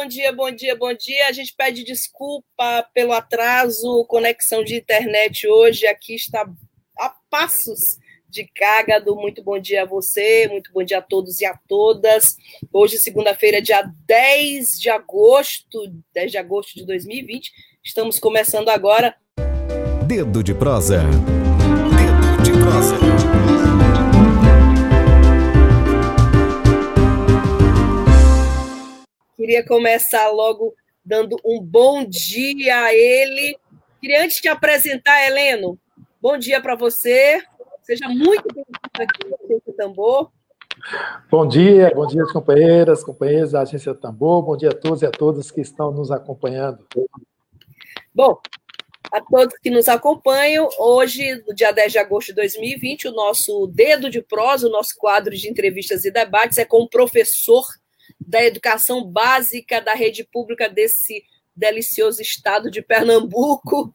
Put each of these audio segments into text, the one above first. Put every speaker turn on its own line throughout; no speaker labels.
Bom dia, bom dia, bom dia. A gente pede desculpa pelo atraso, conexão de internet hoje aqui está a passos de Cágado. Muito bom dia a você, muito bom dia a todos e a todas. Hoje, segunda-feira, dia 10 de agosto, 10 de agosto de 2020. Estamos começando agora.
Dedo de prosa. Dedo de prosa.
Queria começar logo dando um bom dia a ele. Queria antes de apresentar, Heleno, bom dia para você. Seja muito bem-vindo aqui no Tambor.
Bom dia, bom dia, companheiras, companheiros da Agência Tambor. Bom dia a todos e a todas que estão nos acompanhando.
Bom, a todos que nos acompanham, hoje, no dia 10 de agosto de 2020, o nosso Dedo de Prosa, o nosso quadro de entrevistas e debates, é com o professor da educação básica da rede pública desse delicioso estado de Pernambuco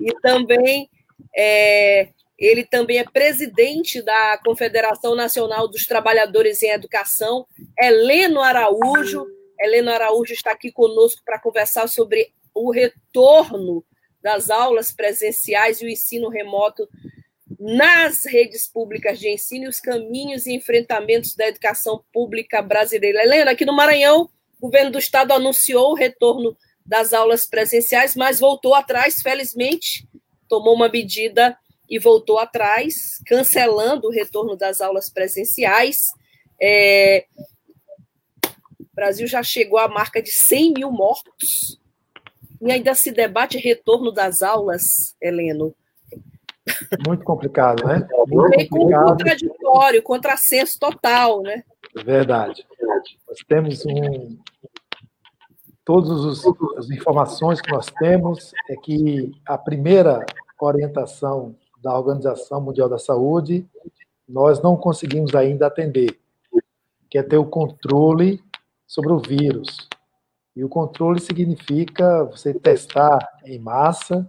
e também é, ele também é presidente da Confederação Nacional dos Trabalhadores em Educação, Heleno Araújo. Heleno Araújo está aqui conosco para conversar sobre o retorno das aulas presenciais e o ensino remoto nas redes públicas de ensino e os caminhos e enfrentamentos da educação pública brasileira. Helena, aqui no Maranhão, o governo do estado anunciou o retorno das aulas presenciais, mas voltou atrás, felizmente, tomou uma medida e voltou atrás, cancelando o retorno das aulas presenciais. É... O Brasil já chegou à marca de 100 mil mortos e ainda se debate retorno das aulas, Heleno.
Muito complicado, né?
Muito Bem complicado. contraditório, contrassenso total, né?
Verdade. Nós temos um. Todas as informações que nós temos é que a primeira orientação da Organização Mundial da Saúde nós não conseguimos ainda atender, que é ter o controle sobre o vírus. E o controle significa você testar em massa,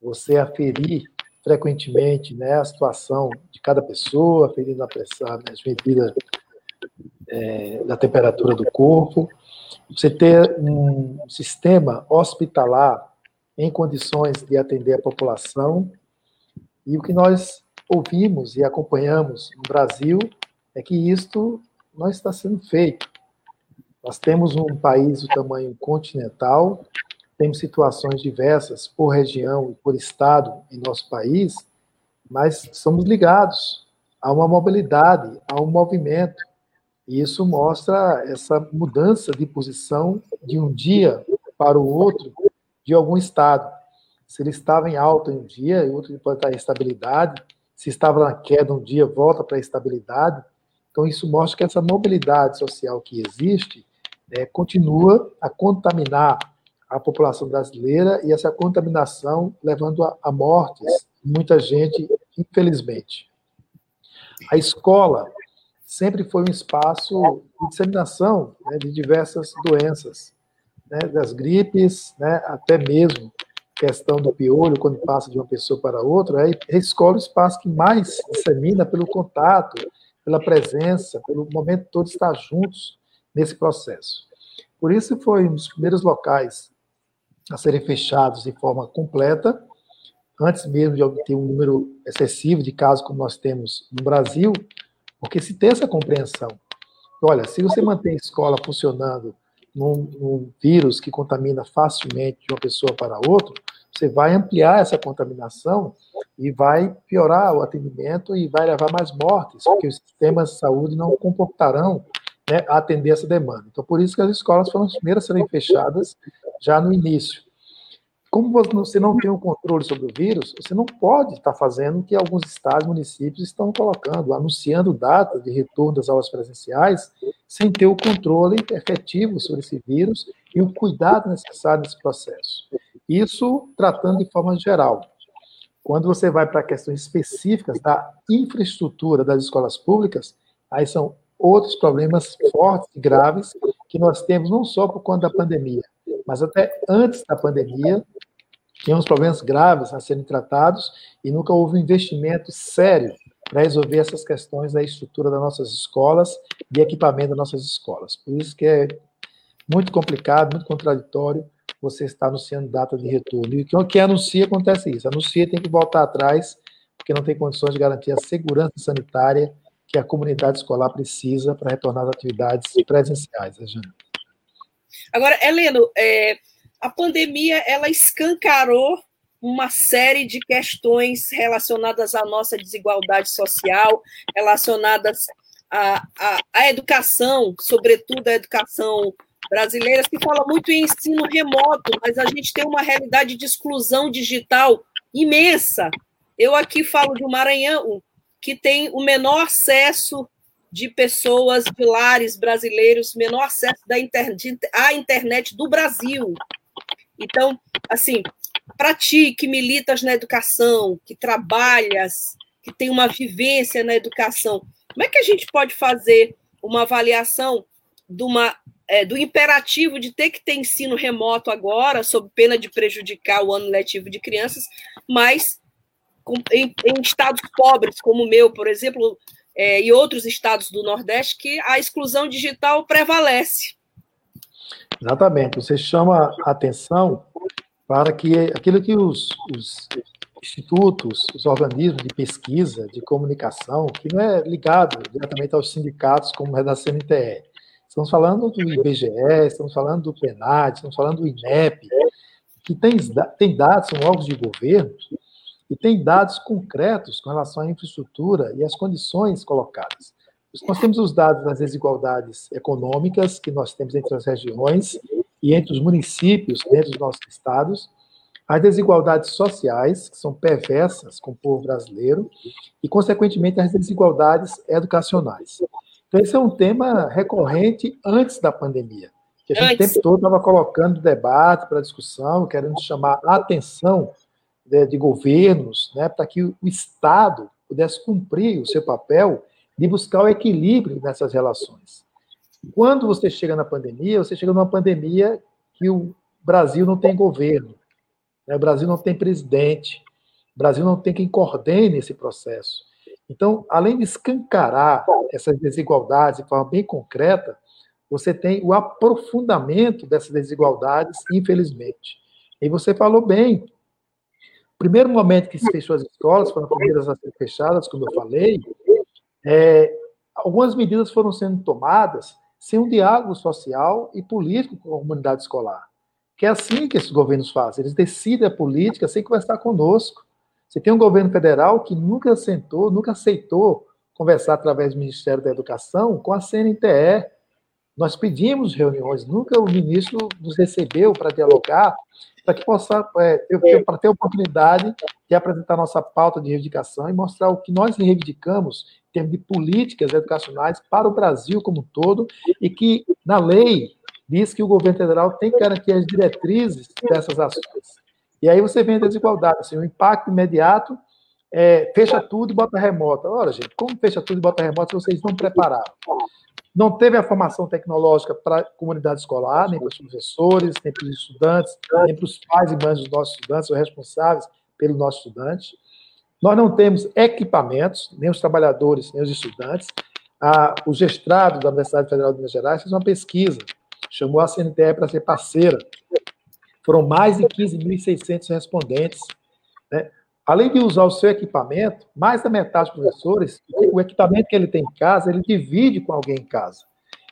você aferir frequentemente né, a situação de cada pessoa, aferindo a pressão, as medidas é, da temperatura do corpo. Você ter um sistema hospitalar em condições de atender a população. E o que nós ouvimos e acompanhamos no Brasil é que isto não está sendo feito. Nós temos um país do tamanho continental, temos situações diversas por região e por estado em nosso país, mas somos ligados a uma mobilidade, a um movimento. E isso mostra essa mudança de posição de um dia para o outro de algum estado. Se ele estava em alta um dia, e outro pode estar em estabilidade. Se estava na queda um dia, volta para a estabilidade. Então, isso mostra que essa mobilidade social que existe é, continua a contaminar a população brasileira e essa contaminação levando a, a mortes, muita gente, infelizmente. A escola sempre foi um espaço de disseminação né, de diversas doenças, né, das gripes, né, até mesmo questão do piolho, quando passa de uma pessoa para outra, a escola é o espaço que mais dissemina pelo contato, pela presença, pelo momento todo estar juntos nesse processo. Por isso foi um dos primeiros locais a serem fechados de forma completa, antes mesmo de obter um número excessivo de casos como nós temos no Brasil, porque se tem essa compreensão. Olha, se você mantém a escola funcionando num, num vírus que contamina facilmente de uma pessoa para outra, você vai ampliar essa contaminação e vai piorar o atendimento e vai levar mais mortes, porque os sistemas de saúde não comportarão né, atender essa demanda. Então, por isso que as escolas foram as primeiras a serem fechadas já no início. Como você não tem o um controle sobre o vírus, você não pode estar fazendo o que alguns estados municípios estão colocando, anunciando data de retorno das aulas presenciais, sem ter o controle efetivo sobre esse vírus e o cuidado necessário nesse processo. Isso tratando de forma geral. Quando você vai para questões específicas da infraestrutura das escolas públicas, aí são outros problemas fortes e graves que nós temos não só por conta da pandemia, mas até antes da pandemia, tínhamos problemas graves a serem tratados e nunca houve um investimento sério para resolver essas questões da estrutura das nossas escolas e equipamento das nossas escolas. Por isso que é muito complicado, muito contraditório você estar anunciando data de retorno. E o que anuncia acontece isso. Anuncia tem que voltar atrás, porque não tem condições de garantir a segurança sanitária que a comunidade escolar precisa para retornar às atividades presenciais. Jana.
Agora, Heleno, é, a pandemia ela escancarou uma série de questões relacionadas à nossa desigualdade social, relacionadas à, à, à educação, sobretudo a educação brasileira, que fala muito em ensino remoto, mas a gente tem uma realidade de exclusão digital imensa. Eu aqui falo do Maranhão, que tem o menor acesso de pessoas de lares brasileiros, menor acesso da à internet do Brasil. Então, assim, para ti que militas na educação, que trabalhas, que tem uma vivência na educação, como é que a gente pode fazer uma avaliação uma, é, do imperativo de ter que ter ensino remoto agora, sob pena de prejudicar o ano letivo de crianças, mas em, em, estados pobres, como o meu, por exemplo, é, e outros estados do Nordeste, que a exclusão digital prevalece.
Exatamente. Você chama atenção para que aquilo que os, os institutos, os organismos de pesquisa, de comunicação, que não é ligado diretamente aos sindicatos, como é da CNTE. Estamos falando do IBGE, estamos falando do PENAD, estamos falando do INEP, que tem, tem dados, são órgãos de governo, e tem dados concretos com relação à infraestrutura e às condições colocadas. Nós temos os dados das desigualdades econômicas que nós temos entre as regiões e entre os municípios dentro dos nossos estados, as desigualdades sociais, que são perversas com o povo brasileiro, e, consequentemente, as desigualdades educacionais. Então, esse é um tema recorrente antes da pandemia, que a gente o tempo todo estava colocando debate para discussão, querendo chamar a atenção de, de governos, né, para que o Estado pudesse cumprir o seu papel de buscar o equilíbrio nessas relações. Quando você chega na pandemia, você chega numa pandemia que o Brasil não tem governo, né? o Brasil não tem presidente, o Brasil não tem quem coordene esse processo. Então, além de escancarar essas desigualdades de forma bem concreta, você tem o aprofundamento dessas desigualdades, infelizmente. E você falou bem. Primeiro momento que se fechou as escolas, foram as primeiras a ser fechadas, como eu falei, é, algumas medidas foram sendo tomadas sem um diálogo social e político com a comunidade escolar. Que é assim que esses governos fazem. Eles decidem a política sem conversar conosco. Você tem um governo federal que nunca sentou, nunca aceitou conversar através do Ministério da Educação com a CNTE. Nós pedimos reuniões, nunca o ministro nos recebeu para dialogar, para que possa é, para ter a oportunidade de apresentar nossa pauta de reivindicação e mostrar o que nós reivindicamos em termos de políticas educacionais para o Brasil como um todo, e que, na lei, diz que o governo federal tem que garantir as diretrizes dessas ações. E aí você vê a desigualdade, assim, o impacto imediato é, fecha tudo e bota remota. Ora, gente, como fecha tudo e bota remota se vocês não prepararam? Não teve a formação tecnológica para a comunidade escolar, nem para os professores, nem para os estudantes, nem para os pais e mães dos nossos estudantes, os responsáveis pelos nossos estudantes. Nós não temos equipamentos, nem os trabalhadores, nem os estudantes. A, o gestrado da Universidade Federal de Minas Gerais fez uma pesquisa, chamou a CNTE para ser parceira. Foram mais de 15.600 respondentes. Né? Além de usar o seu equipamento, mais da metade dos professores, o equipamento que ele tem em casa, ele divide com alguém em casa.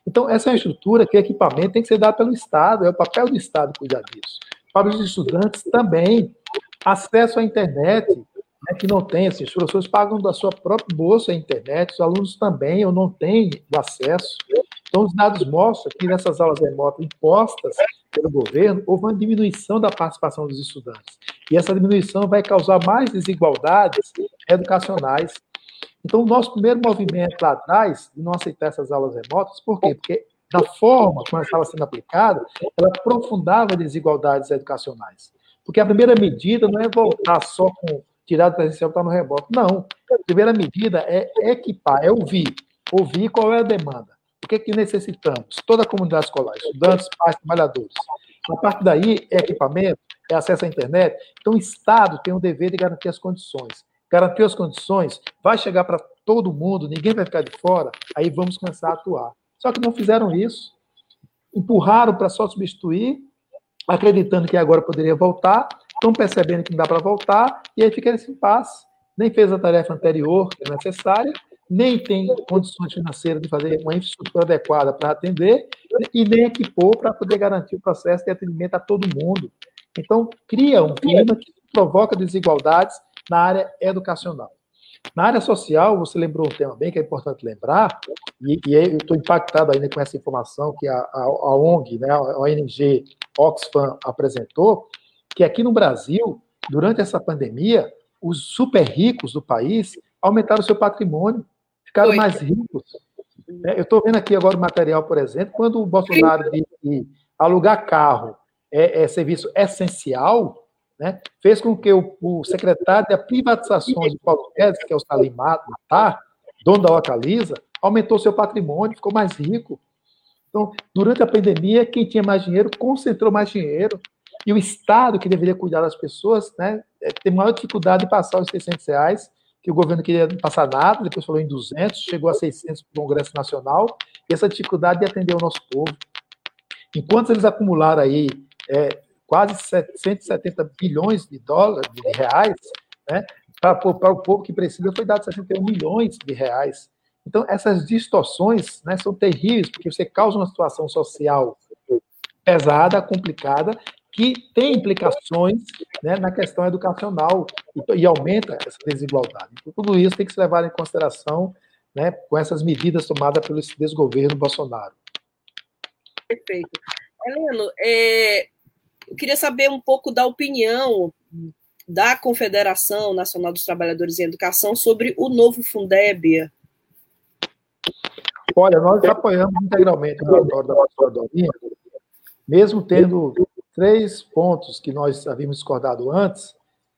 Então, essa é estrutura que equipamento tem que ser dado pelo Estado, é o papel do Estado cuidar disso. Para os estudantes também, acesso à internet, né, que não tem, assim, os professores pagam da sua própria bolsa a internet, os alunos também ou não têm acesso. Então, os dados mostram que nessas aulas remotas impostas pelo governo, houve uma diminuição da participação dos estudantes. E essa diminuição vai causar mais desigualdades educacionais. Então, o nosso primeiro movimento lá atrás, de não aceitar essas aulas remotas, por quê? Porque da forma como ela estava sendo aplicada, ela aprofundava desigualdades educacionais. Porque a primeira medida não é voltar só com tirar do presencial está no rebote. Não. A primeira medida é equipar, é ouvir. Ouvir qual é a demanda. O que, é que necessitamos? Toda a comunidade escolar, estudantes, pais, trabalhadores. A partir daí, é equipamento, é acesso à internet. Então, o Estado tem o dever de garantir as condições. Garantir as condições, vai chegar para todo mundo, ninguém vai ficar de fora, aí vamos começar a atuar. Só que não fizeram isso. Empurraram para só substituir, acreditando que agora poderia voltar, estão percebendo que não dá para voltar, e aí fica esse impasse. Nem fez a tarefa anterior, que é necessária, nem tem condições financeiras de fazer uma infraestrutura adequada para atender, e nem equipou para poder garantir o processo de atendimento a todo mundo. Então, cria um clima que provoca desigualdades na área educacional. Na área social, você lembrou um tema bem que é importante lembrar, e, e eu estou impactado ainda com essa informação que a, a, a ONG, né, a ONG Oxfam apresentou, que aqui no Brasil, durante essa pandemia, os super ricos do país aumentaram seu patrimônio, ficaram mais ricos. É, eu estou vendo aqui agora o material, por exemplo, quando o Bolsonaro disse que alugar carro é, é serviço essencial, né, fez com que o, o secretário de privatizações de Paulo Guedes, que é o Salim Matar, dono da Localiza, aumentou seu patrimônio, ficou mais rico. Então, durante a pandemia, quem tinha mais dinheiro concentrou mais dinheiro. E o Estado, que deveria cuidar das pessoas, né, é, tem maior dificuldade de passar os 600 reais, que o governo queria passar nada, depois falou em 200, chegou a 600 para o Congresso Nacional, e essa dificuldade de atender o nosso povo. Enquanto eles acumularam aí é, quase 170 bilhões de dólares, de reais, né, para, o povo que precisa, foi dado 61 milhões de reais. Então, essas distorções né, são terríveis, porque você causa uma situação social pesada, complicada, que tem implicações né, na questão educacional e, e, aumenta essa desigualdade. Então, tudo isso tem que ser levado em consideração né, com essas medidas tomadas pelo desgoverno Bolsonaro.
Perfeito. Heleno, é, eu queria saber um pouco da opinião da Confederação Nacional dos Trabalhadores em Educação sobre o novo Fundeb.
Olha, nós apoiamos integralmente o relatório da professora Dorinha, mesmo tendo três pontos que nós havíamos discordado antes,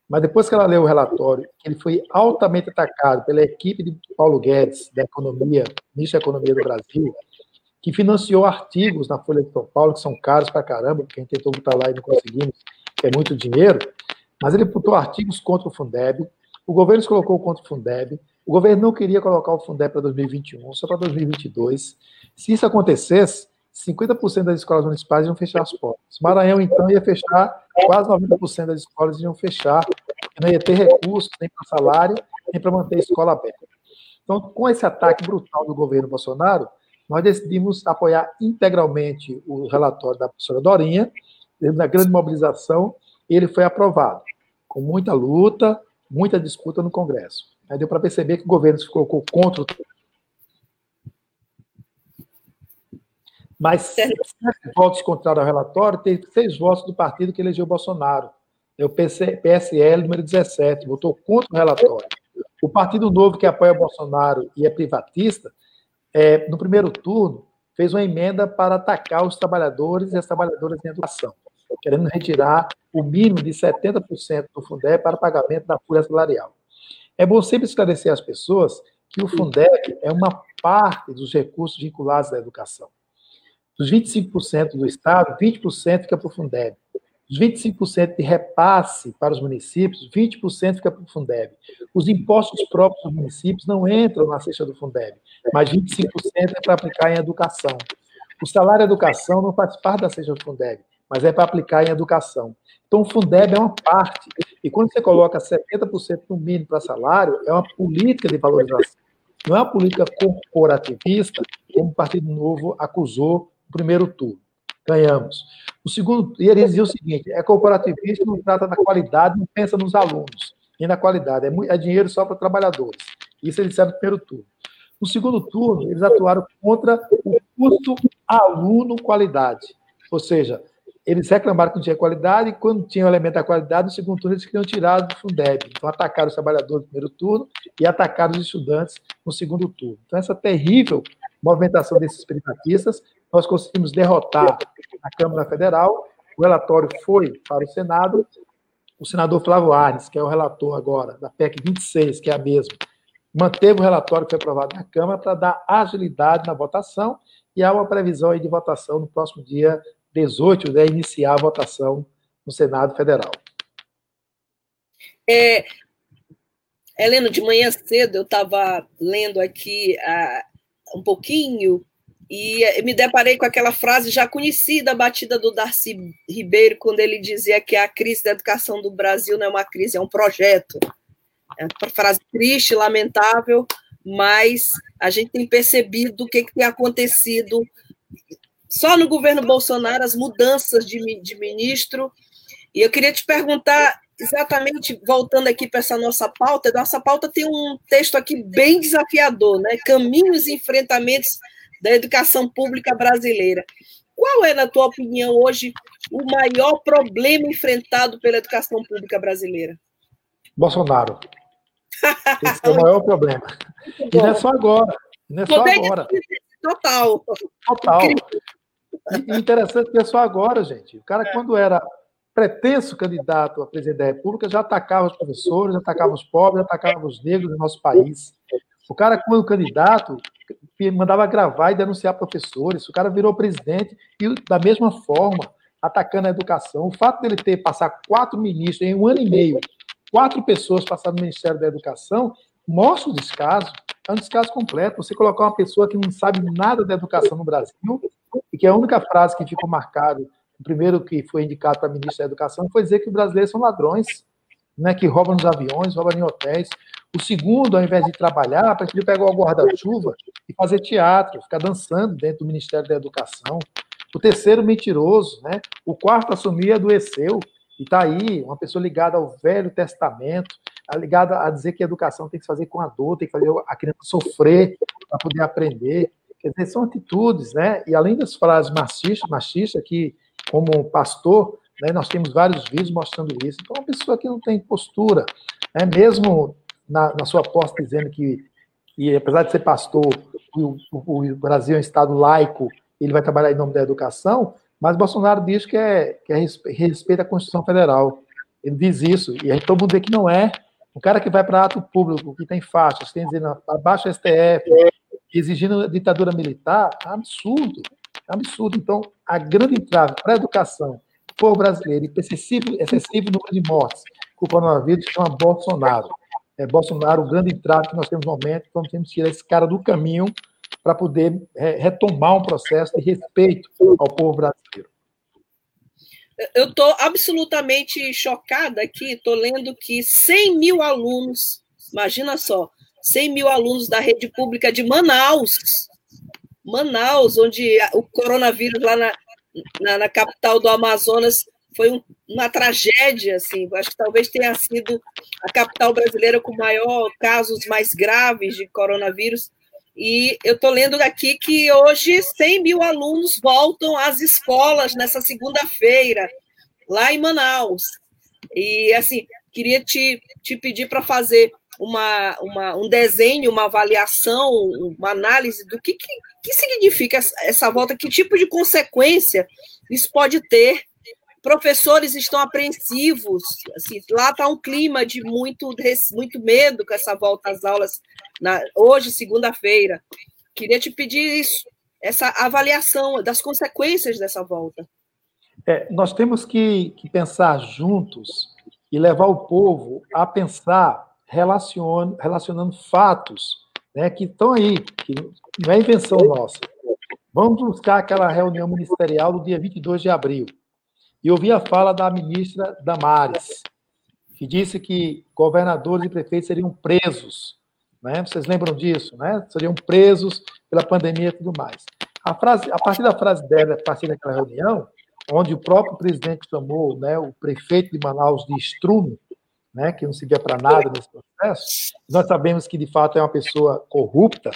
mas depois que ela leu o relatório, ele foi altamente atacado pela equipe de Paulo Guedes, da Economia, ministro da Economia do Brasil, que financiou artigos na Folha de São Paulo, que são caros pra caramba, porque a gente tentou botar lá e não conseguimos, que é muito dinheiro, mas ele botou artigos contra o Fundeb, o governo se colocou contra o Fundeb, o governo não queria colocar o Fundeb para 2021, só para 2022. Se isso acontecesse, 50% das escolas municipais iam fechar as portas. Maranhão, então, ia fechar, quase 90% das escolas iam fechar, não ia ter recursos nem para salário, nem para manter a escola aberta. Então, com esse ataque brutal do governo Bolsonaro, nós decidimos apoiar integralmente o relatório da professora Dorinha, na grande mobilização, ele foi aprovado, com muita luta, muita disputa no Congresso. Aí deu para perceber que o governo se colocou contra o mas sete votos contrários ao relatório, teve seis votos do partido que elegeu Bolsonaro. É o PSL número 17, votou contra o relatório. O Partido Novo, que apoia Bolsonaro e é privatista, é, no primeiro turno, fez uma emenda para atacar os trabalhadores e as trabalhadoras em educação, querendo retirar o mínimo de 70% do Fundeb para pagamento da folha salarial. É bom sempre esclarecer às pessoas que o Fundeb é uma parte dos recursos vinculados à educação. Dos 25% do Estado, 20% fica para o Fundeb. Os 25% de repasse para os municípios, 20% fica para o Fundeb. Os impostos próprios dos municípios não entram na cesta do Fundeb, mas 25% é para aplicar em educação. O salário educação não faz parte da cesta do Fundeb, mas é para aplicar em educação. Então, o Fundeb é uma parte. E quando você coloca 70% no mínimo para salário, é uma política de valorização. Não é uma política corporativista, como o Partido Novo acusou primeiro turno ganhamos. O segundo, e ele dizia o seguinte: é corporativista, não trata da qualidade, não pensa nos alunos, e na qualidade. É, é dinheiro só para trabalhadores. Isso eles disseram no primeiro turno. No segundo turno, eles atuaram contra o custo aluno-qualidade. Ou seja, eles reclamaram que não tinha qualidade, e quando tinha o elemento da qualidade, no segundo turno eles queriam tirar do Fundeb. Então, atacaram os trabalhadores no primeiro turno e atacaram os estudantes no segundo turno. Então, essa terrível movimentação desses privatistas nós conseguimos derrotar a Câmara Federal, o relatório foi para o Senado, o senador Flávio Arnes, que é o relator agora da PEC 26, que é a mesma, manteve o relatório que foi aprovado na Câmara para dar agilidade na votação e há uma previsão de votação no próximo dia 18, né, iniciar a votação no Senado Federal.
É, Helena, de manhã cedo eu estava lendo aqui uh, um pouquinho e eh, me deparei com aquela frase já conhecida, batida do Darcy Ribeiro, quando ele dizia que a crise da educação do Brasil não é uma crise, é um projeto. É uma frase triste, lamentável, mas a gente tem percebido o que, que tem acontecido só no governo Bolsonaro, as mudanças de, de ministro. E eu queria te perguntar, exatamente voltando aqui para essa nossa pauta, nossa pauta tem um texto aqui bem desafiador, né? Caminhos e enfrentamentos da educação pública brasileira. Qual é, na tua opinião, hoje, o maior problema enfrentado pela educação pública brasileira?
Bolsonaro. Esse é o maior problema. E não é só agora. Não é só agora.
Total.
Total. E interessante que é só agora, gente. O cara, é. quando era pretenso candidato a presidente da República, já atacava os professores, já atacava os pobres, já atacava os negros do nosso país. O cara, quando candidato, mandava gravar e denunciar professores. O cara virou presidente e, da mesma forma, atacando a educação. O fato dele ter passado quatro ministros em um ano e meio, quatro pessoas passaram no Ministério da Educação, mostra o descaso. É um descaso completo. Você colocar uma pessoa que não sabe nada da educação no Brasil e que a única frase que ficou marcada, o primeiro que foi indicado para ministro da Educação, foi dizer que os brasileiros são ladrões, né, que roubam nos aviões, roubam em hotéis. O segundo, ao invés de trabalhar, preferiu pegar o guarda-chuva e fazer teatro, ficar dançando dentro do Ministério da Educação. O terceiro, mentiroso. Né? O quarto, assumir adoeceu. E está aí, uma pessoa ligada ao Velho Testamento, ligada a dizer que a educação tem que se fazer com a dor, tem que fazer a criança sofrer para poder aprender. Quer dizer, são atitudes, né? E além das frases machistas, machista, que, como pastor, né, nós temos vários vídeos mostrando isso. Então, uma pessoa que não tem postura, né, mesmo na, na sua posse dizendo que, que, apesar de ser pastor, o, o, o, Brasil é um Estado laico, ele vai trabalhar em nome da educação, mas Bolsonaro diz que é, que é respeita a Constituição Federal. Ele diz isso, e aí todo mundo vê que não é. O cara que vai para ato público, que tem faixas, tem dizendo abaixo STF, exigindo ditadura militar, é absurdo. É absurdo. Então, a grande entrave para a educação, povo brasileiro, e excessivo, excessivo número de mortes com o coronavírus, chama Bolsonaro é, Bolsonaro, o grande entrave que nós temos no momento, então temos que tirar esse cara do caminho para poder é, retomar um processo de respeito ao povo brasileiro.
Eu estou absolutamente chocada aqui, estou lendo que 100 mil alunos, imagina só, 100 mil alunos da rede pública de Manaus, Manaus, onde o coronavírus lá na, na, na capital do Amazonas foi um, uma tragédia, assim. Acho que talvez tenha sido a capital brasileira com maior casos mais graves de coronavírus. E eu estou lendo aqui que hoje 100 mil alunos voltam às escolas nessa segunda-feira, lá em Manaus. E, assim, queria te, te pedir para fazer uma, uma, um desenho, uma avaliação, uma análise do que, que, que significa essa volta, que tipo de consequência isso pode ter professores estão apreensivos, assim, lá está um clima de muito, muito medo com essa volta às aulas na, hoje, segunda-feira. Queria te pedir isso, essa avaliação das consequências dessa volta.
É, nós temos que, que, pensar juntos e levar o povo a pensar relacion, relacionando fatos né, que estão aí, que não é invenção nossa. Vamos buscar aquela reunião ministerial do dia 22 de abril e ouvi a fala da ministra Damares, que disse que governadores e prefeitos seriam presos. Né? Vocês lembram disso? Né? Seriam presos pela pandemia e tudo mais. A, frase, a partir da frase dela, a partir daquela reunião, onde o próprio presidente chamou né, o prefeito de Manaus de estrume, né, que não servia para nada nesse processo, nós sabemos que, de fato, é uma pessoa corrupta.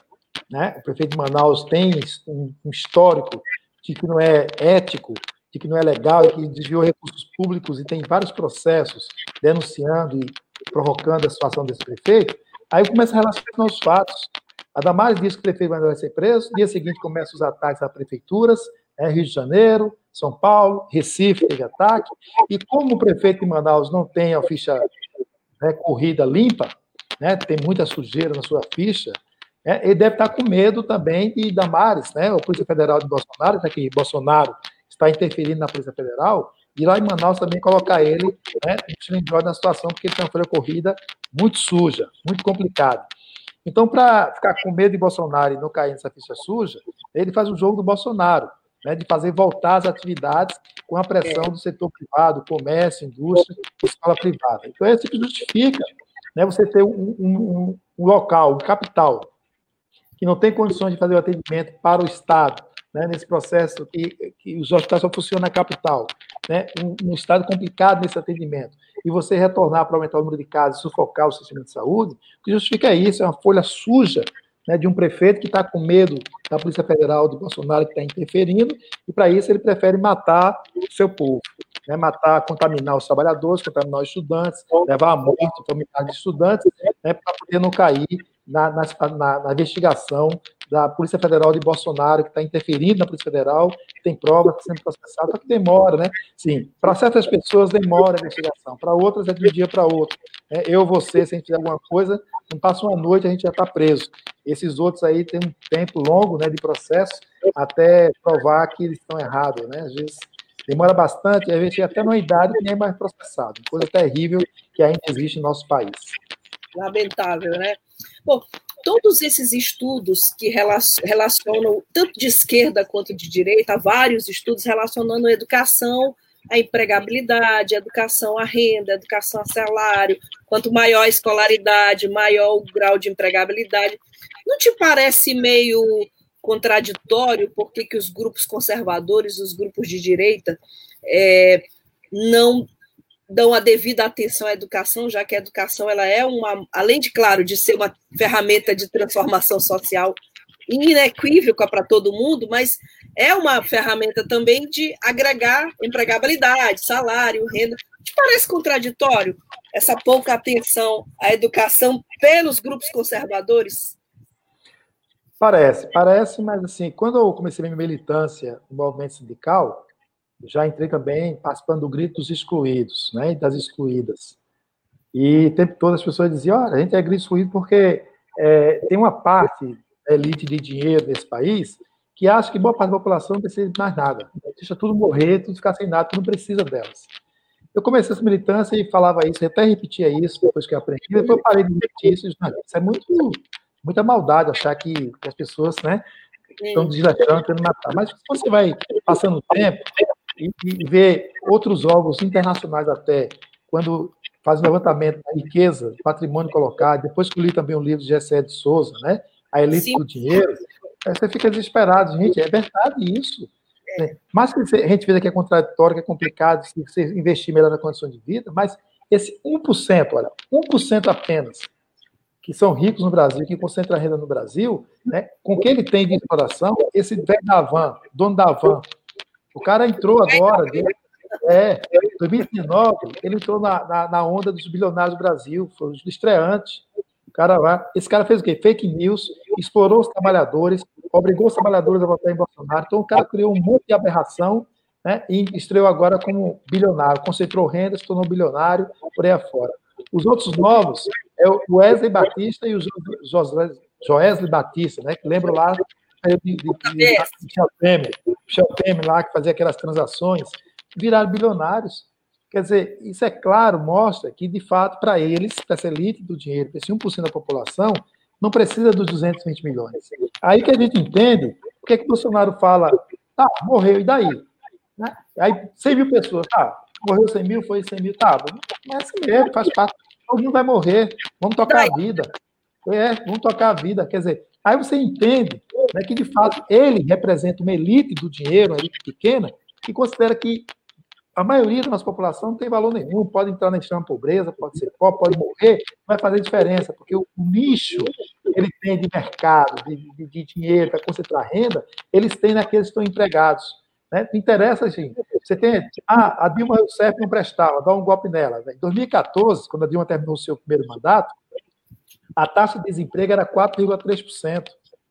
Né? O prefeito de Manaus tem um, um histórico de que não é ético de que não é legal e que desviou recursos públicos e tem vários processos denunciando e provocando a situação desse prefeito, aí começa a relacionar os fatos. A Damares diz que o prefeito vai ser preso, dia seguinte começa os ataques a prefeituras, é, Rio de Janeiro, São Paulo, Recife teve ataque, e como o prefeito de Manaus não tem a ficha né, corrida limpa, né, tem muita sujeira na sua ficha, né, ele deve estar com medo também de Damares, né, o Polícia Federal de Bolsonaro, já que Bolsonaro está interferindo na Polícia Federal, e lá em Manaus também colocar ele né, na situação, porque ele tem uma folha corrida muito suja, muito complicada. Então, para ficar com medo de Bolsonaro e não cair nessa ficha suja, ele faz o jogo do Bolsonaro, né, de fazer voltar as atividades com a pressão do setor privado, comércio, indústria, escola privada. Então, é isso que justifica né, você ter um, um, um local, um capital, que não tem condições de fazer o atendimento para o Estado, né, nesse processo que, que, os hospitais só funcionam na capital, né, um, um, estado complicado nesse atendimento, e você retornar para aumentar o número de casos sufocar o sistema de saúde, o que justifica isso, é uma folha suja né, de um prefeito que está com medo da Polícia Federal de Bolsonaro que está interferindo, e para isso ele prefere matar o seu povo, né, matar, contaminar os trabalhadores, contaminar os estudantes, levar à morte familiares de estudantes, né, para poder não cair na, na, na, investigação da Polícia Federal de Bolsonaro, que está interferindo na Polícia Federal, tem provas, está sendo processado, só que demora, né? Sim, para certas pessoas demora a investigação, para outras é de um dia para outro. É, eu, você, se a gente fizer alguma coisa, não passa uma noite, a gente já está preso. Esses outros aí têm um tempo longo né, de processo até provar que eles estão errados, né? Às vezes demora bastante, às vezes até numa idade que nem é mais processado. Coisa terrível que ainda existe no nosso país.
Lamentável, né? Bom, todos esses estudos que relacionam, tanto de esquerda quanto de direita, vários estudos relacionando a educação a empregabilidade, a educação à renda, a educação a salário, quanto maior a escolaridade, maior o grau de empregabilidade. Não te parece meio contraditório porque que os grupos conservadores, os grupos de direita, é, não dão a devida atenção à educação, já que a educação ela é uma, além de claro de ser uma ferramenta de transformação social inequívoca para todo mundo, mas é uma ferramenta também de agregar empregabilidade, salário, renda. Te parece contraditório essa pouca atenção à educação pelos grupos conservadores?
Parece, parece, mas assim, quando eu comecei minha militância no movimento sindical, já entrei também participando do grito dos excluídos, né, das excluídas. E o tempo todo as pessoas diziam, olha, a gente é grito excluído porque é, tem uma parte elite de dinheiro nesse país que acha que boa parte da população não precisa de mais nada. Deixa tudo morrer, tudo ficar sem nada, não precisa delas. Eu comecei essa militância e falava isso, até repetia isso depois que eu aprendi, depois eu parei de repetir isso. Isso é muito, muita maldade achar que, as pessoas né, estão desleixando, querendo matar. Mas você vai passando o tempo, e, e ver outros órgãos internacionais até, quando faz o levantamento da riqueza, patrimônio colocado, depois que eu li também o livro de Gessé de Souza, né? A elite Sim. do dinheiro, você fica desesperado, gente, é verdade isso. É. Mas que a gente vê que é contraditório, que é complicado, se você investir melhor na condição de vida, mas esse 1%, olha, 1% apenas, que são ricos no Brasil, que concentram a renda no Brasil, né, com o que ele tem de exploração, esse velho da van, dono da van, o cara entrou agora, é, 2019, ele entrou na, na, na, onda dos bilionários do Brasil, foi o estreante. O cara lá, esse cara fez o quê? Fake news, explorou os trabalhadores, obrigou os trabalhadores a votar em Bolsonaro. Então o cara criou um monte de aberração né, e estreou agora como bilionário, concentrou renda, se tornou bilionário, por aí afora. Os outros novos é o Wesley Batista e o Joesley Batista, né, que lembram lá de, de, de, de Temer, Michel Temer lá, que fazia aquelas transações, viraram bilionários. Quer dizer, isso é claro, mostra que, de fato, para eles, para essa elite do dinheiro, para esse 1% da população, não precisa dos 220 milhões. Aí que a gente entende o que é que Bolsonaro fala, tá, morreu, e daí? Né? Aí 100 mil pessoas, tá, morreu 100 mil, foi 100 mil, tá, mas é assim mesmo, faz parte, todo mundo vai morrer, vamos tocar a vida. É, vamos tocar a vida. Quer dizer, aí você entende né, que, de fato, ele representa uma elite do dinheiro, uma elite pequena, que considera que a maioria da nossa população não tem valor nenhum, pode entrar na extrema pobreza, pode ser pobre, pode morrer, não vai fazer diferença, porque o, nicho ele tem de mercado, de, de, de dinheiro para concentrar renda, eles têm naqueles que estão empregados. Né? Não interessa, gente. Você tem. Ah, a Dilma Rousseff não prestava, dá um golpe nela. Em 2014, quando a Dilma terminou o seu primeiro mandato, a taxa de desemprego era 4,3%.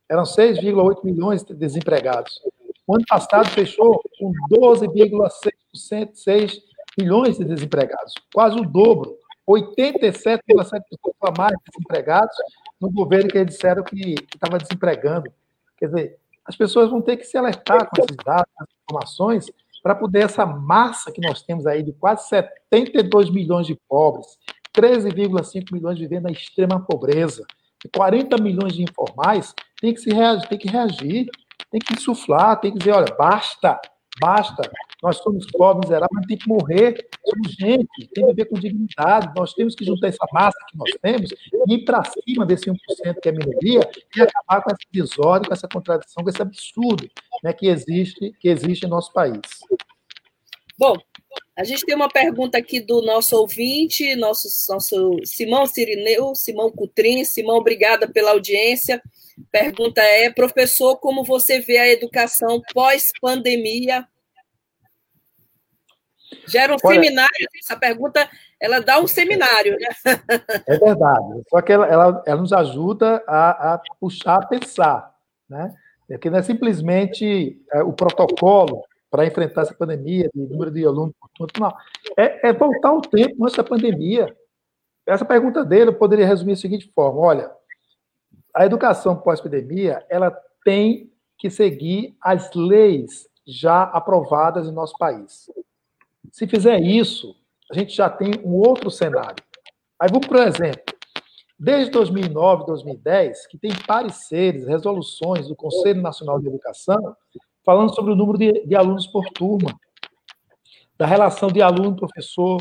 Eram 6,8 milhões de desempregados. O ano passado fechou com 12,6 milhões de desempregados, quase o dobro. 87,7% a mais desempregados no governo que eles disseram que estava desempregando. Quer dizer, as pessoas vão ter que se alertar com esses dados, com essas informações, para poder essa massa que nós temos aí de quase 72 milhões de pobres, 13,5 milhões vivendo na extrema pobreza, e 40 milhões de informais, tem que, se reagir, tem que reagir, tem que insuflar, tem que dizer, olha, basta, basta, nós somos pobres, miseráveis, mas tem que morrer, somos gente, tem que viver com dignidade, nós temos que juntar essa massa que nós temos e ir para cima desse 1% que é minoria e acabar com essa desordem, com essa contradição, com esse absurdo né, que, existe, que existe em nosso país.
Bom, a gente tem uma pergunta aqui do nosso ouvinte, nosso, nosso Simão Cirineu, Simão Cutrim. Simão, obrigada pela audiência. Pergunta é, professor, como você vê a educação pós-pandemia? Gera um Olha, seminário, essa pergunta, ela dá um seminário, né?
É verdade, só que ela, ela, ela nos ajuda a, a, puxar, a pensar, né? É que não é simplesmente é, o protocolo para enfrentar essa pandemia, de número de alunos por não. É, é voltar ao tempo antes da pandemia. Essa pergunta dele eu poderia resumir da seguinte forma, olha, a educação pós-pandemia, ela tem que seguir as leis já aprovadas em nosso país. Se fizer isso, a gente já tem um outro cenário. Aí vamos por exemplo. Desde 2009, 2010, que tem pareceres, resoluções do Conselho Nacional de Educação falando sobre o número de, de alunos por turma, da relação de aluno-professor,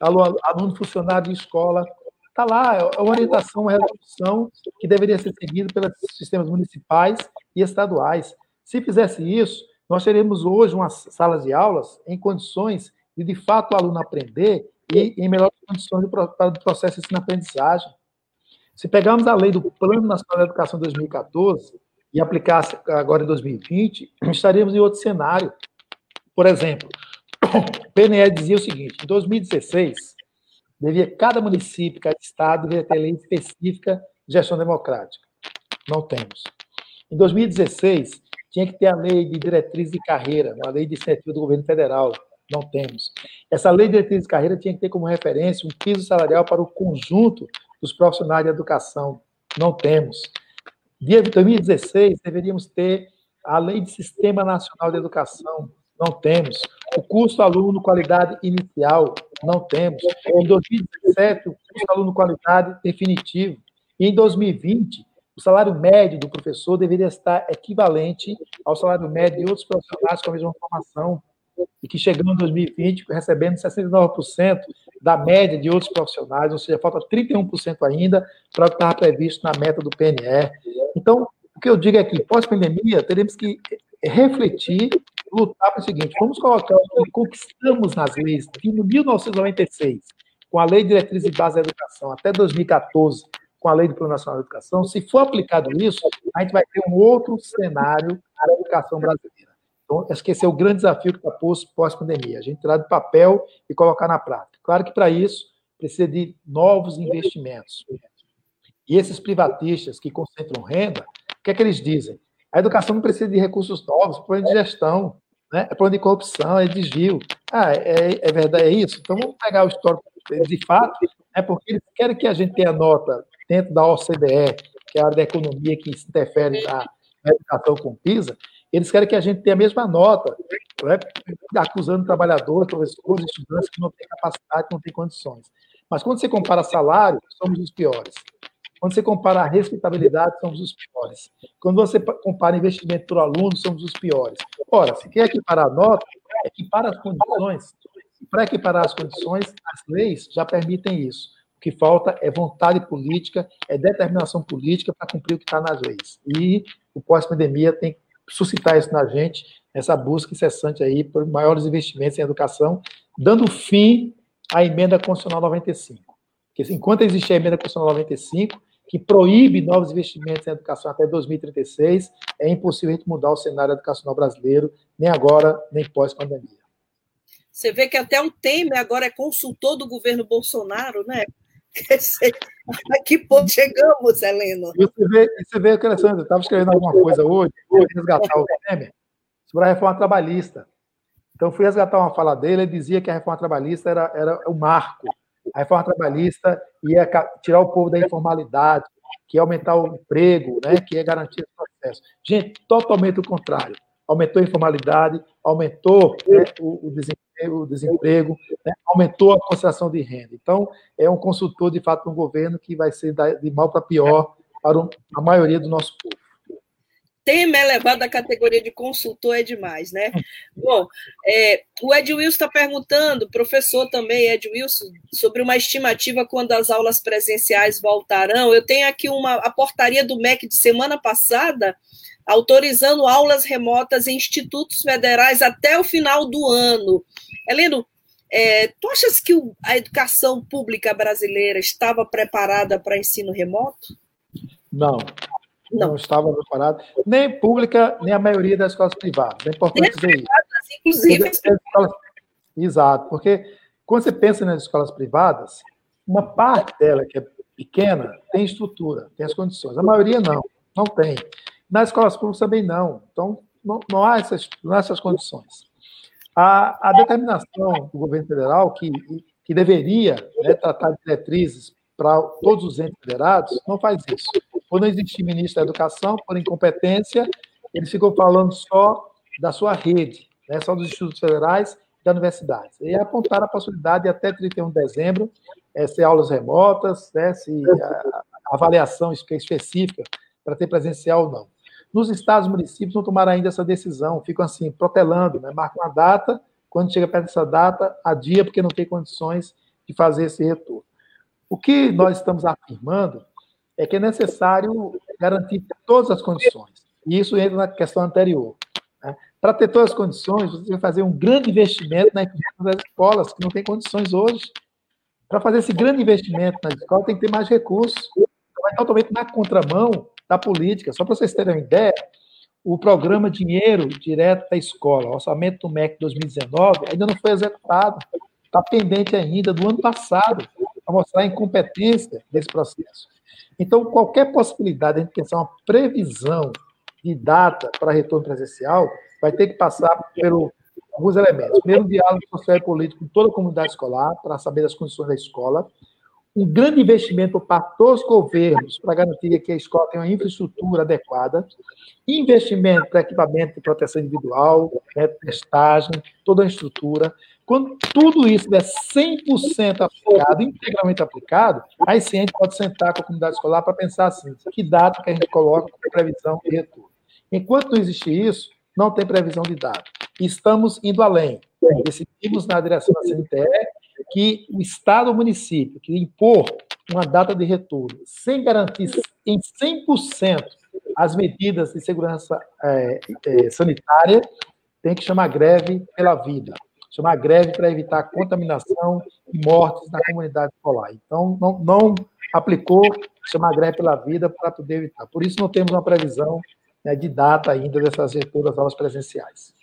aluno-funcionário de escola. Está lá, é uma orientação, uma resolução que deveria ser seguida pelos sistemas municipais e estaduais. Se fizesse isso, nós teríamos hoje umas salas de aulas em condições de, de fato, o aluno aprender e em melhores condições para o processo de ensino-aprendizagem. Se pegarmos a lei do Plano Nacional de Educação 2014 e aplicasse agora em 2020, estaríamos em outro cenário. Por exemplo, o PNE dizia o seguinte: em 2016, devia, cada município, cada estado deveria ter lei específica de gestão democrática. Não temos. Em 2016, tinha que ter a lei de diretriz de carreira, uma lei de incentivo do governo federal não temos. Essa lei de diretriz de carreira tinha que ter como referência um piso salarial para o conjunto dos profissionais de educação. Não temos. De 2016, deveríamos ter a Lei de Sistema Nacional de Educação. Não temos. O custo aluno qualidade inicial. Não temos. Em 2017, o custo aluno qualidade definitivo. E em 2020, o salário médio do professor deveria estar equivalente ao salário médio de outros profissionais com a mesma formação e que chegamos em 2020 recebendo 69% da média de outros profissionais, ou seja, falta 31% ainda para o que estava previsto na meta do PNR. Então, o que eu digo é que, pós-pandemia, teremos que refletir, lutar para o seguinte: vamos colocar o que conquistamos nas leis de 1996, com a Lei de Diretriz e Base da Educação, até 2014, com a Lei do Plano Nacional de Educação. Se for aplicado isso, a gente vai ter um outro cenário para a educação brasileira. Então, acho que esse é o grande desafio que está posto pós-pandemia, a gente tirar do papel e colocar na prática. Claro que para isso precisa de novos investimentos. E esses privatistas que concentram renda, o que é que eles dizem? A educação não precisa de recursos novos, é problema de gestão, né? é problema de corrupção, é desvio. Ah, é, é verdade, é isso? Então vamos pegar o histórico de fato, é porque eles querem que a gente tenha nota dentro da OCDE, que é a área da economia que se interfere na, educação com PISA, eles querem que a gente tenha a mesma nota, né? acusando trabalhadores, professores, estudantes que não têm capacidade, que não têm condições. Mas quando você compara salário, somos os piores. Quando você compara a respeitabilidade, somos os piores. Quando você compara investimento por aluno, somos os piores. Ora, se quer equiparar a nota, equipara as condições. Para equiparar as condições, as leis já permitem isso. O que falta é vontade política, é determinação política para cumprir o que está nas leis. E o pós-pandemia tem que suscitar isso na gente, essa busca incessante aí por maiores investimentos em educação, dando fim à emenda constitucional 95. Porque enquanto existir a emenda constitucional 95, que proíbe novos investimentos em educação até 2036, é impossível a gente mudar o cenário educacional brasileiro, nem agora, nem pós-pandemia.
Você vê que até um Temer agora é consultor do governo Bolsonaro, né? A que ponto chegamos, Helena?
E você vê, você vê Alessandra, eu estava escrevendo alguma coisa hoje, vou resgatar o Temer. sobre a reforma trabalhista. Então, fui resgatar uma fala dele, ele dizia que a reforma trabalhista era, era o marco. A reforma trabalhista ia tirar o povo da informalidade, que ia aumentar o emprego, né, que ia garantir o processo. Gente, totalmente o contrário. Aumentou a informalidade, aumentou né, o, desemprego, o desemprego né, aumentou a concentração de renda. Então, é um consultor, de fato, um governo que vai ser de mal para pior para a maioria do nosso povo
tema elevado à categoria de consultor é demais, né? Bom, é, o Ed Wilson está perguntando, professor também, Ed Wilson, sobre uma estimativa quando as aulas presenciais voltarão. Eu tenho aqui uma a portaria do MEC de semana passada, autorizando aulas remotas em institutos federais até o final do ano. Heleno, é, tu achas que a educação pública brasileira estava preparada para ensino remoto?
Não, não. não estava preparado, nem pública, nem a maioria das escolas privadas. É importante dizer isso. Inclusive. Escolas... Exato, porque quando você pensa nas escolas privadas, uma parte dela, que é pequena, tem estrutura, tem as condições. A maioria não, não tem. Nas escolas públicas também não. Então, não, não, há, essas, não há essas condições. A, a determinação do governo federal, que, que deveria né, tratar de diretrizes para todos os entes federados, não faz isso. Não existir ministro da Educação, por incompetência, eles ficam falando só da sua rede, né, só dos institutos federais e da universidade. E apontaram a possibilidade de até 31 de dezembro é, ser aulas remotas, né, se a, a avaliação específica para ter presencial ou não. Nos estados e municípios não tomaram ainda essa decisão, ficam assim, protelando, né, marcam uma data, quando chega perto dessa data, adia porque não tem condições de fazer esse retorno. O que nós estamos afirmando é que é necessário garantir todas as condições. E isso entra na questão anterior. Né? Para ter todas as condições, você vai fazer um grande investimento na das escolas, que não tem condições hoje. Para fazer esse grande investimento na escola, tem que ter mais recursos. Então, é totalmente na contramão da política. Só para vocês terem uma ideia, o programa Dinheiro Direto da Escola, orçamento do MEC 2019, ainda não foi executado. Está pendente ainda do ano passado mostrar a incompetência desse processo. Então, qualquer possibilidade de a gente pensar uma previsão de data para retorno presencial vai ter que passar por alguns elementos. Primeiro, um diálogo social e político com toda a comunidade escolar, para saber das condições da escola. Um grande investimento para todos os governos para garantir que a escola tenha uma infraestrutura adequada. Investimento para equipamento de proteção individual, né, testagem, toda a estrutura. Quando tudo isso é 100% aplicado, integralmente aplicado, aí sim a gente pode sentar com a comunidade escolar para pensar assim, que data que a gente coloca com previsão de retorno. Enquanto não existir isso, não tem previsão de data. Estamos indo além. Decidimos na direção da CNTE que o Estado ou município que impor uma data de retorno sem garantir em 100% as medidas de segurança é, é, sanitária tem que chamar greve pela vida chamar greve para evitar contaminação e mortes na comunidade escolar. Então, não, não aplicou chamar greve pela vida para poder evitar. Por isso, não temos uma previsão né, de data ainda dessas retornas aulas presenciais.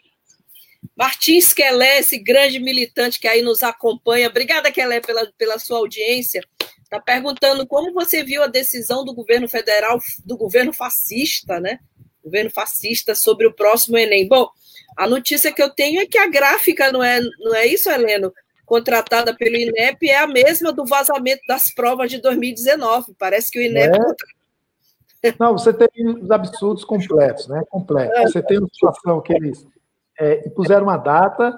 Martins Quelé, esse grande militante que aí nos acompanha, obrigada, Quelé, pela, pela sua audiência, está perguntando como você viu a decisão do governo federal, do governo fascista, né? Governo fascista sobre o próximo Enem. Bom, a notícia que eu tenho é que a gráfica, não é, não é isso, Heleno? Contratada pelo INEP é a mesma do vazamento das provas de 2019. Parece que o INEP.
É. Não, você tem os absurdos completos, né? Completos. É. Você tem uma situação que eles é, puseram uma data,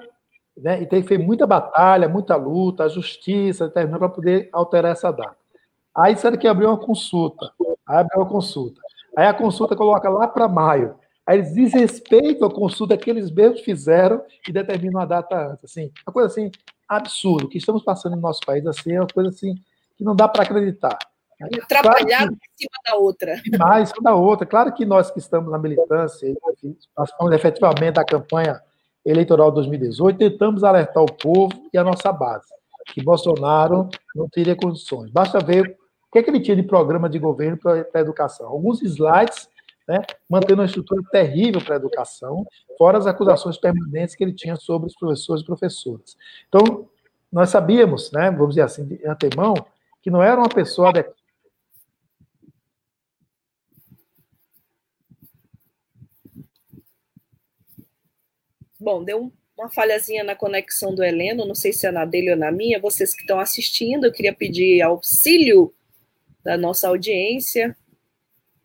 né? E tem que ter muita batalha, muita luta, a justiça terminou para poder alterar essa data. Aí disseram que abriu uma consulta. Aí abriu uma consulta. Aí a consulta coloca lá para maio. Aí eles desrespeitam a consulta que eles mesmos fizeram e determinam a data antes. Assim, uma coisa assim absurda. O que estamos passando no nosso país assim, é uma coisa assim que não dá para acreditar.
Atrapalhado claro que, cima da outra.
Mais cima da outra. Claro que nós que estamos na militância, participamos efetivamente da campanha eleitoral de 2018, tentamos alertar o povo e a nossa base, que Bolsonaro não teria condições. Basta ver o que, é que ele tinha de programa de governo para a educação. Alguns slides né, mantendo uma estrutura terrível para a educação, fora as acusações permanentes que ele tinha sobre os professores e professoras. Então, nós sabíamos, né, vamos dizer assim, de antemão, que não era uma pessoa adequada.
Bom, deu uma falhazinha na conexão do Heleno, não sei se é na dele ou na minha. Vocês que estão assistindo, eu queria pedir auxílio da nossa audiência.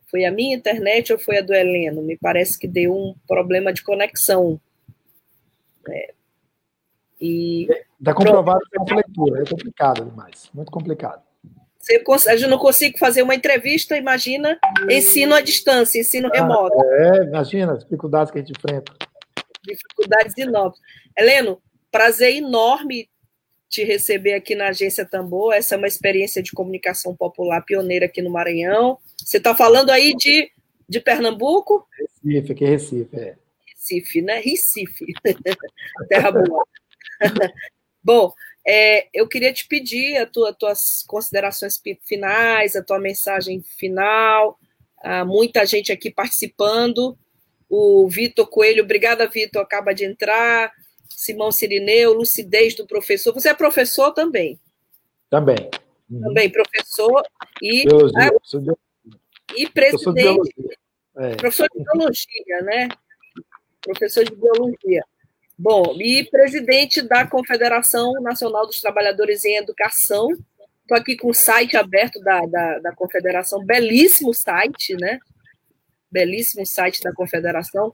Foi a minha internet ou foi a do Heleno? Me parece que deu um problema de conexão. É.
E. Está comprovado que é leitura, é complicado demais, muito complicado.
Eu não consigo fazer uma entrevista, imagina ensino à distância, ensino ah, remoto.
É, imagina as dificuldades que a gente enfrenta.
Dificuldades enormes. Heleno, prazer enorme te receber aqui na Agência Tambor. Essa é uma experiência de comunicação popular pioneira aqui no Maranhão. Você está falando aí de, de Pernambuco?
Recife, aqui é Recife, é.
Recife, né? Recife. Terra boa. Bom, é, eu queria te pedir as tua, tuas considerações finais, a tua mensagem final. Há muita gente aqui participando. O Vitor Coelho, obrigada, Vitor, acaba de entrar. Simão Sirineu, lucidez do professor. Você é professor também?
Também.
Uhum. Também, professor e, biologia, ah, e presidente. É. Professor de biologia, né? Professor de biologia. Bom, e presidente da Confederação Nacional dos Trabalhadores em Educação. Estou aqui com o site aberto da, da, da Confederação, belíssimo site, né? Belíssimo site da Confederação.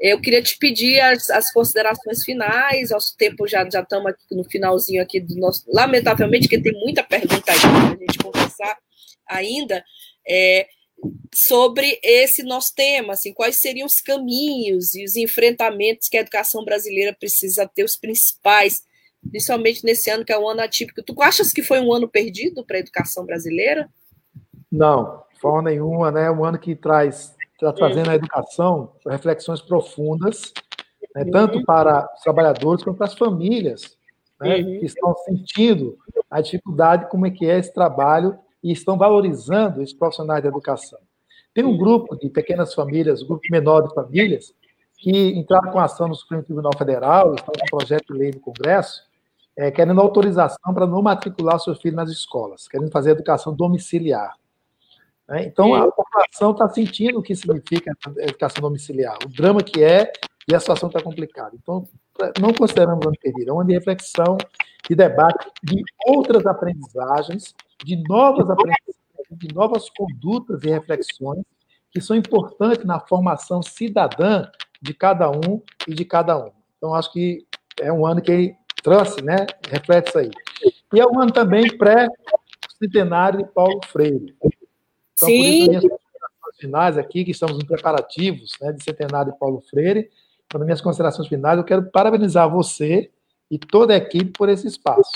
Eu queria te pedir as, as considerações finais, nosso tempo já, já estamos no finalzinho aqui do nosso. Lamentavelmente, que tem muita pergunta aí para a gente conversar ainda. É, sobre esse nosso tema, assim, quais seriam os caminhos e os enfrentamentos que a educação brasileira precisa ter, os principais, principalmente nesse ano que é um ano atípico. Tu achas que foi um ano perdido para a educação brasileira?
Não, forma nenhuma, né? É um ano que traz, está trazendo a educação reflexões profundas, né? Uhum. tanto para os trabalhadores quanto para as famílias, né? Uhum. que estão sentindo a dificuldade como é que é esse trabalho e estão valorizando os profissionais da educação. Tem um grupo de pequenas famílias, um grupo menor de famílias, que entraram com ação no Supremo Tribunal Federal, estão com um projeto de lei no Congresso, é, querendo autorização para não matricular seu filho nas escolas, querendo fazer educação domiciliar. Né? Então, a população está sentindo o que significa a educação domiciliar, o drama que é e a situação está complicada. Então, não consideramos ano perdido, é um ano de reflexão, de debate, de outras aprendizagens, de novas aprendizagens, de novas condutas e reflexões que são importantes na formação cidadã de cada um e de cada um. Então, acho que é um ano que trouxe, né, reflete isso aí. E é um ano também pré-centenário de Paulo Freire. Então,
Sim. por isso,
minhas finais aqui, que estamos em preparativos né, de centenário de Paulo Freire, então, nas minhas considerações finais, eu quero parabenizar você e toda a equipe por esse espaço.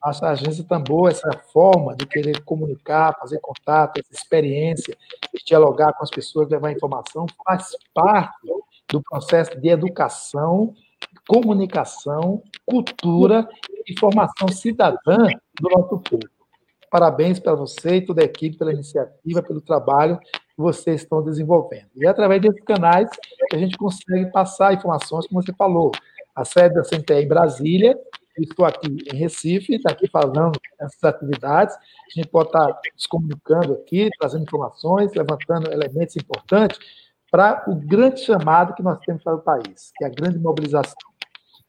A agência Tambor, essa forma de querer comunicar, fazer contato, essa experiência, de dialogar com as pessoas, levar informação, faz parte do processo de educação, comunicação, cultura e formação cidadã do nosso povo. Parabéns para você e toda a equipe pela iniciativa, pelo trabalho que vocês estão desenvolvendo. E é através desses canais que a gente consegue passar informações, como você falou. A sede da CNTE em Brasília, estou aqui em Recife, está aqui falando essas atividades. A gente pode estar tá se comunicando aqui, trazendo informações, levantando elementos importantes para o grande chamado que nós temos para o país, que é a grande mobilização.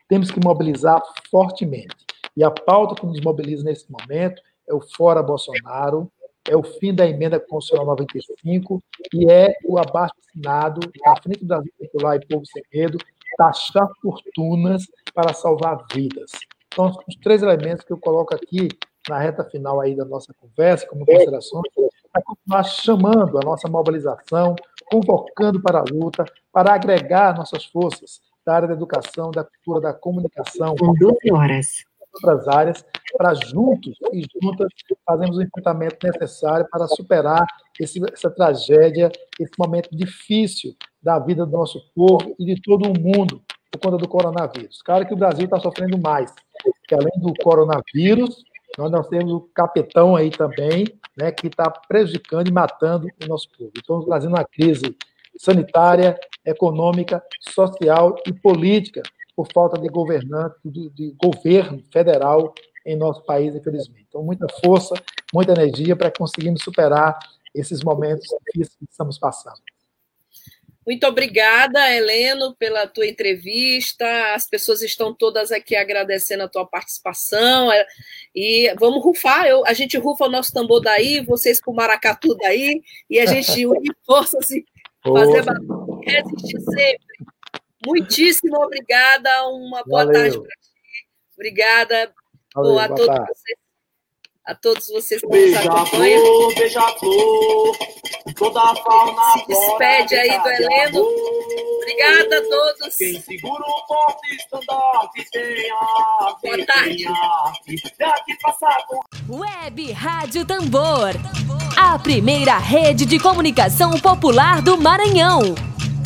Temos que mobilizar fortemente. E a pauta que nos mobiliza nesse momento é o Fora Bolsonaro, é o fim da emenda constitucional 95 e é o abaixo-assinado Frente do Brasil Popular e Povo Sem Medo taxar fortunas para salvar vidas. Então, os três elementos que eu coloco aqui na reta final aí da nossa conversa, como considerações, para continuar chamando a nossa mobilização, convocando para a luta, para agregar nossas forças da área da educação, da cultura, da comunicação.
Com 12 horas
outras áreas, para juntos e juntas fazermos o enfrentamento necessário para superar esse, essa tragédia, esse momento difícil da vida do nosso povo e de todo o mundo por conta do coronavírus. Claro que o Brasil está sofrendo mais, que além do coronavírus, nós, temos o capitão aí também, né, que está prejudicando e matando o nosso povo. Então, trazendo uma crise sanitária, econômica, social e política por falta de governante, de, de governo federal em nosso país, infelizmente. Então, muita força, muita energia para conseguirmos superar esses momentos difíceis que estamos passando.
Muito obrigada, Heleno, pela tua entrevista. As pessoas estão todas aqui agradecendo a tua participação. É, e vamos rufar. Eu, a gente rufa o nosso tambor daí, vocês com o maracatu daí, e a gente une forças e fazer resistir sempre. Muitíssimo obrigada. Uma boa Valeu. tarde para ti. Obrigada Valeu, a todos tarde. vocês a todos vocês que nos acompanham. Beija-flor, toda a fauna Se despede aí do Heleno. Obrigada a todos. Quem segura o forte estandarte tem arte. Boa tarde.
Web Rádio Tambor. A primeira rede de comunicação popular do Maranhão.